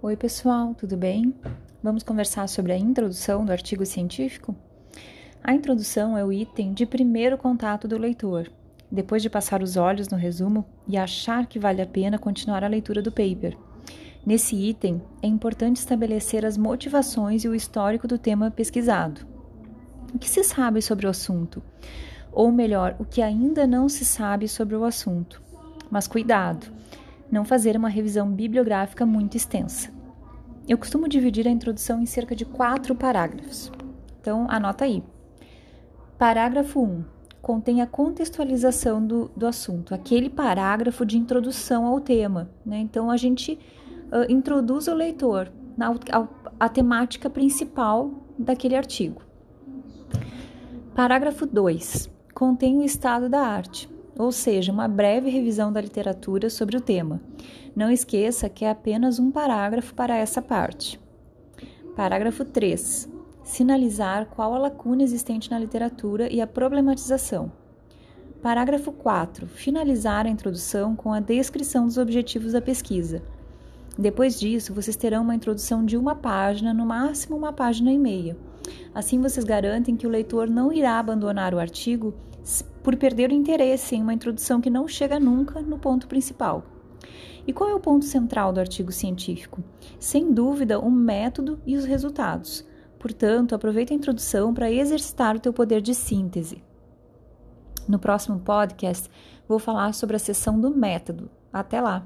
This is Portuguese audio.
Oi, pessoal, tudo bem? Vamos conversar sobre a introdução do artigo científico? A introdução é o item de primeiro contato do leitor, depois de passar os olhos no resumo e achar que vale a pena continuar a leitura do paper. Nesse item, é importante estabelecer as motivações e o histórico do tema pesquisado. O que se sabe sobre o assunto? Ou melhor, o que ainda não se sabe sobre o assunto. Mas cuidado! Não fazer uma revisão bibliográfica muito extensa. Eu costumo dividir a introdução em cerca de quatro parágrafos. Então, anota aí. Parágrafo 1 contém a contextualização do, do assunto, aquele parágrafo de introdução ao tema. Né? Então, a gente uh, introduz o leitor na a, a temática principal daquele artigo. Parágrafo 2 contém o estado da arte ou seja, uma breve revisão da literatura sobre o tema. Não esqueça que é apenas um parágrafo para essa parte. Parágrafo 3. Sinalizar qual a lacuna existente na literatura e a problematização. Parágrafo 4. Finalizar a introdução com a descrição dos objetivos da pesquisa. Depois disso, vocês terão uma introdução de uma página, no máximo uma página e meia. Assim, vocês garantem que o leitor não irá abandonar o artigo por perder o interesse em uma introdução que não chega nunca no ponto principal. E qual é o ponto central do artigo científico? Sem dúvida, o método e os resultados. Portanto, aproveite a introdução para exercitar o teu poder de síntese. No próximo podcast, vou falar sobre a seção do método. Até lá!